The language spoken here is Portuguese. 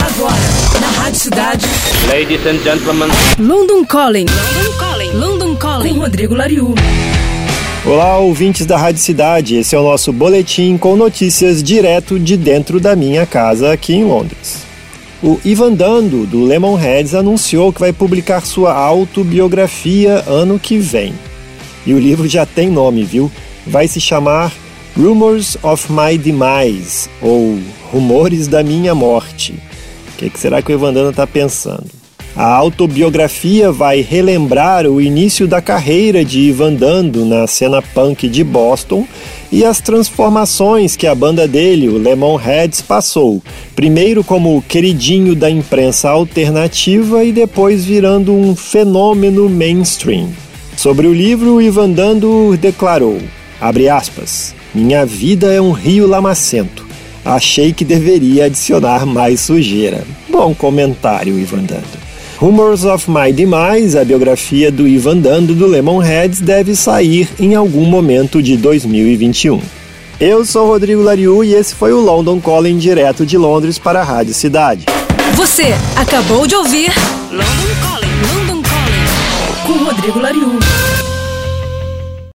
Agora, na Rádio Cidade. Ladies and gentlemen. London Calling. London Calling. London Calling. Com Rodrigo Lariu. Olá, ouvintes da Rádio Cidade. Esse é o nosso boletim com notícias direto de dentro da minha casa aqui em Londres. O Ivan Dando, do Lemonheads, anunciou que vai publicar sua autobiografia ano que vem. E o livro já tem nome, viu? Vai se chamar Rumors of My Demise, ou Rumores da Minha Morte. O que, que será que o Ivan Dando está pensando? A autobiografia vai relembrar o início da carreira de Ivan Dando na cena punk de Boston e as transformações que a banda dele, o Lemonheads, passou. Primeiro como queridinho da imprensa alternativa e depois virando um fenômeno mainstream. Sobre o livro, Ivan Dando declarou, abre aspas, minha vida é um rio lamacento. Achei que deveria adicionar mais sujeira. Bom comentário, Ivan Dando. Rumors of My Demise, a biografia do Ivan Dando do Lemonheads, deve sair em algum momento de 2021. Eu sou Rodrigo Lariu e esse foi o London Calling direto de Londres para a Rádio Cidade. Você acabou de ouvir London Calling. London Calling. Com Rodrigo Lariu.